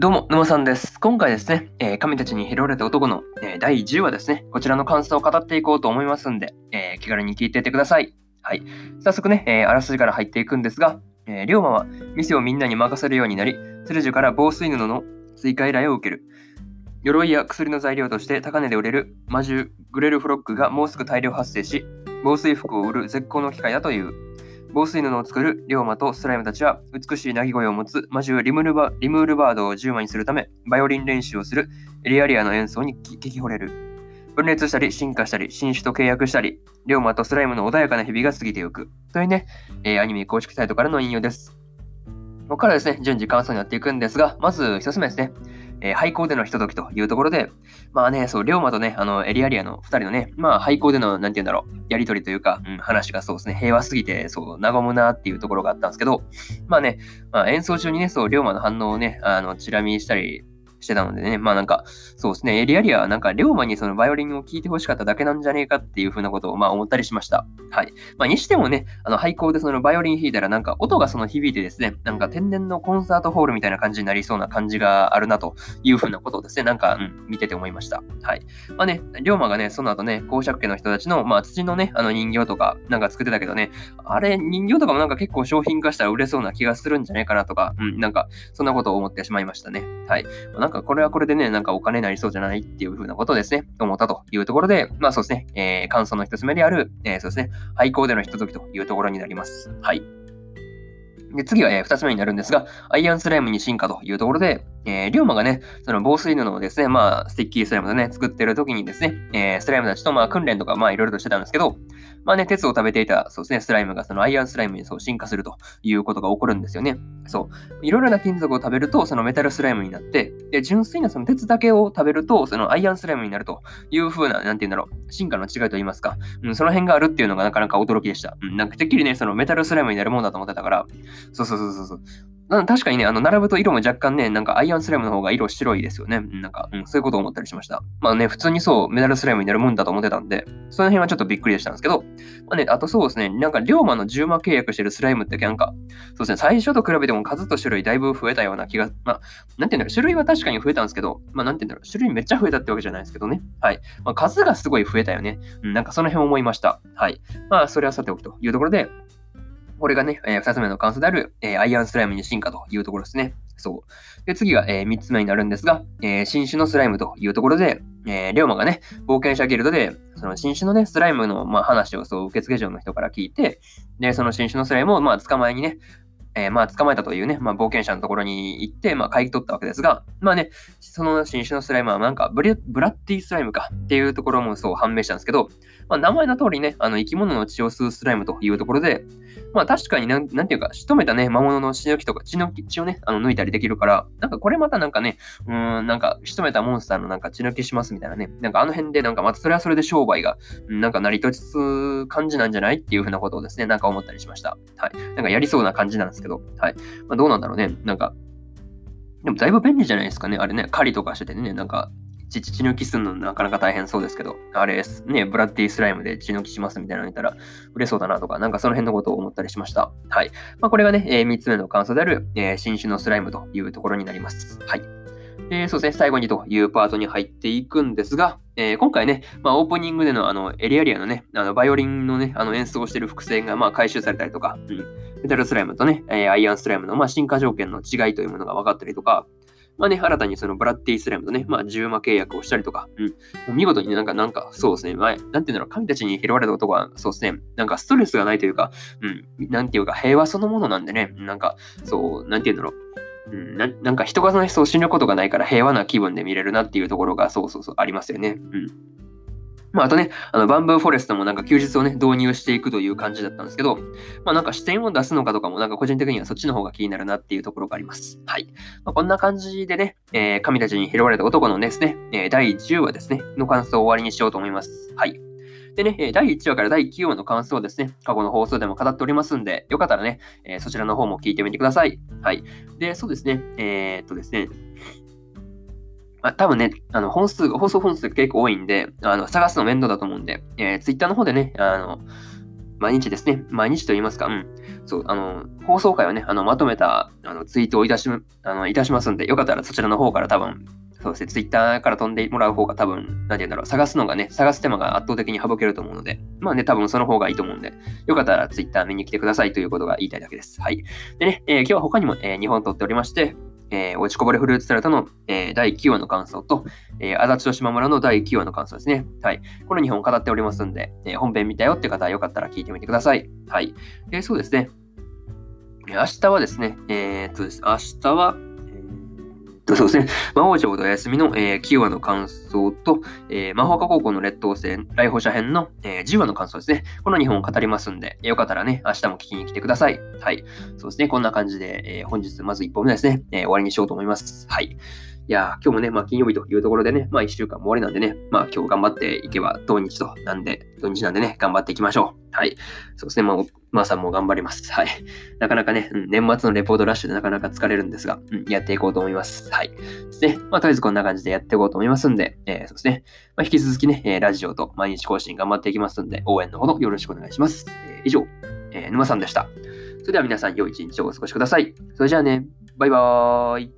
どうも、沼さんです。今回ですね、えー、神たちに拾われた男の、えー、第10話ですね、こちらの感想を語っていこうと思いますんで、えー、気軽に聞いていってください。はい。早速ね、えあらすじから入っていくんですが、え龍馬は店をみんなに任せるようになり、鶴樹から防水布の追加依頼を受ける。鎧や薬の材料として高値で売れる魔獣グレルフロックがもうすぐ大量発生し、防水服を売る絶好の機会だという。防水布を作る龍馬とスライムたちは美しい鳴き声を持つ魔獣リムルバリムールバードを10枚にするためバイオリン練習をするエリアリアの演奏に聞き惚れる。分裂したり進化したり新種と契約したり龍馬とスライムの穏やかな日々が過ぎてゆくというね、えー、アニメ公式サイトからの引用です。ここからですね、順次感想になっていくんですが、まず一つ目ですね。えー、廃校でのひとときというところで、まあね、そう、龍馬とね、あの、エリアリアの二人のね、まあ、廃校での、なんて言うんだろう、やりとりというか、うん、話がそうですね、平和すぎて、そう、和むなっていうところがあったんですけど、まあね、まあ、演奏中にね、そう、龍馬の反応をね、あの、チラ見したりしてたのでね、まあなんか、そうですね、エリアリアはなんか、龍馬にそのバイオリンを聴いてほしかっただけなんじゃねえかっていうふうなことをまあ思ったりしました。はい。まあにしてもね、あの、廃校でそのバイオリン弾いたらなんか音がその響いてですね、なんか天然のコンサートホールみたいな感じになりそうな感じがあるなというふうなことをですね、なんか、うん、見てて思いました。はい。まあね、龍馬がね、その後ね、公爵家の人たちの、まあ土のね、あの人形とかなんか作ってたけどね、あれ、人形とかもなんか結構商品化したら売れそうな気がするんじゃないかなとか、うん、なんか、そんなことを思ってしまいましたね。はい。なんかこれはこれでね、なんかお金になりそうじゃないっていう風なことですね、思ったというところで、まあそうですね、えー、感想の一つ目である、えー、そうですね、廃坑でのひとときというところになります。はい。で、次は、えー、二つ目になるんですが、アイアンスライムに進化というところで、えー、龍馬がね、その防水布をですね、まあ、スティッキースライムでね、作ってる時にですね、えー、スライムたちとまあ訓練とかまあいろいろとしてたんですけど、まあね、鉄を食べていた、そうですね、スライムがそのアイアンスライムにそう進化するということが起こるんですよね。そう。いろいろな金属を食べると、そのメタルスライムになって、で、純粋なその鉄だけを食べると、そのアイアンスライムになるという風な、なんて言うんだろう、進化の違いと言いますか、うん、その辺があるっていうのがなかなか驚きでした。うん、なんかてっきりね、そのメタルスライムになるもんだと思ってたから、そうそうそうそう。確かにね、あの、並ぶと色も若干ね、なんかアイアンスライムの方が色白いですよね。なんか、うん、そういうことを思ったりしました。まあね、普通にそう、メダルスライムになるもんだと思ってたんで、その辺はちょっとびっくりでしたんですけど、まあね、あとそうですね、なんか、龍馬の10万契約してるスライムってなんか、そうですね、最初と比べても数と種類だいぶ増えたような気が、まあ、なんていうんだろう、種類は確かに増えたんですけど、まあ、なんていうんだろう、種類めっちゃ増えたってわけじゃないですけどね。はい。まあ、数がすごい増たよね。うん、なんかその辺思いました。はい。まあ、それはさておきというところで、これがね、えー、2つ目の関数である、えー、アイアンスライムに進化というところですね。そう。で、次が、えー、3つ目になるんですが、えー、新種のスライムというところで、えー、龍馬がね、冒険者ギルドで、その新種のね、スライムの、まあ、話をそう受付嬢の人から聞いて、で、その新種のスライムを、まあ、捕まえにね、えー、まあ、捕まえたというね、まあ、冒険者のところに行って、まあ、買い取ったわけですが、まあね、その新種のスライムはなんかブレ、ブラッディスライムかっていうところもそう判明したんですけど、まあ、名前の通りね、あの生き物の血を吸うスライムというところで、まあ確かになん、なんていうか、仕留めたね、魔物の血の木とか血の血をね、あの抜いたりできるから、なんかこれまたなんかね、うん、なんか仕留めたモンスターのなんか血抜きしますみたいなね、なんかあの辺でなんかまたそれはそれで商売が、なんか成り立つ感じなんじゃないっていうふうなことをですね、なんか思ったりしました。はい。なんかやりそうな感じなんですけど、はい。まあ、どうなんだろうね。なんか、でもだいぶ便利じゃないですかね。あれね、狩りとかしててね、なんか、血血抜きするのなかなか大変そうですけど、あれです、ね、ブラッディスライムで血抜きしますみたいなの言ったら、売れそうだなとか、なんかその辺のことを思ったりしました。はい。まあ、これがね、えー、3つ目の感想である、えー、新種のスライムというところになります。はい。えー、そうですね、最後にというパートに入っていくんですが、えー、今回ね、まあ、オープニングでのあのエリアリアのね、あのバイオリンのね、あの演奏している複製がまあ回収されたりとか、うん、メタルスライムとね、えー、アイアンスライムのまあ進化条件の違いというものが分かったりとか、まあね、新たにそのブラッディスラムとね、まあ、10万契約をしたりとか、うん。もう見事に、なんか、なんか、そうですね、まあ、なんていうんだろう、神たちに拾われた男は、そうですね、なんかストレスがないというか、うん、なんていうか、平和そのものなんでね、なんか、そう、なんていうんだろう、うん、ななんか人がその人を死ぬことがないから平和な気分で見れるなっていうところがそうそうそうありますよね。うん。まあ、あとね、あのバンブーフォレストもなんか休日をね、導入していくという感じだったんですけど、まあなんか視点を出すのかとかもなんか個人的にはそっちの方が気になるなっていうところがあります。はい。まあ、こんな感じでね、えー、神たちに拾われた男のですね、えー、第10話ですね、の感想を終わりにしようと思います。はい。でね、第1話から第9話の感想をですね、過去の放送でも語っておりますんで、よかったらね、えー、そちらの方も聞いてみてください。はい。で、そうですね、えー、っとですね、あ、多分ね、あの本数、放送本数結構多いんで、あの探すの面倒だと思うんで、えー、Twitter の方でね、あの、毎日ですね、毎日と言いますか、うん、そう、あの、放送回をね、あの、まとめた、あの、ツイートをいたし、あの、いたしますんで、よかったらそちらの方から多分、そうですね、ツイッターから飛んでもらう方が多分、なんて言うんだろう、探すのがね、探す手間が圧倒的に省けると思うので、まあね、多分その方がいいと思うんで、よかったらツイッター見に来てくださいということが言いたいだけです。はい。でね、えー、今日は他にも、えー、2本撮っておりまして、えー、落ちこぼれフルーツサラダの、えー、第9話の感想と、えー、足立と島村の第9話の感想ですね。はい。この2本語っておりますんで、えー、本編見たよって方はよかったら聞いてみてください。はい。え、そうですね。明日はですね、えー、っとです、明日は、そうですね、魔法城とお休みの、えー、9話の感想と、えー、魔法科高校の劣等生来訪者編の、えー、10話の感想ですね。この2本を語りますんで、よかったらね、明日も聞きに来てください。はい。そうですね、こんな感じで、えー、本日まず1本目ですね、えー、終わりにしようと思います。はい。いや今日もね、まあ金曜日というところでね、まあ1週間も終わりなんでね、まあ今日頑張っていけば土日となんで、土日なんでね、頑張っていきましょう。はい。そうですね、まあ、まあさんも頑張ります。はい。なかなかね、うん、年末のレポートラッシュでなかなか疲れるんですが、うん、やっていこうと思います。はい。ですね。まあとりあえずこんな感じでやっていこうと思いますんで、えー、そうですね。まあ引き続きね、えー、ラジオと毎日更新頑張っていきますんで、応援のほどよろしくお願いします。えー、以上、えー、沼さんでした。それでは皆さん、良い一日をお過ごしください。それじゃあね、バイバーイ。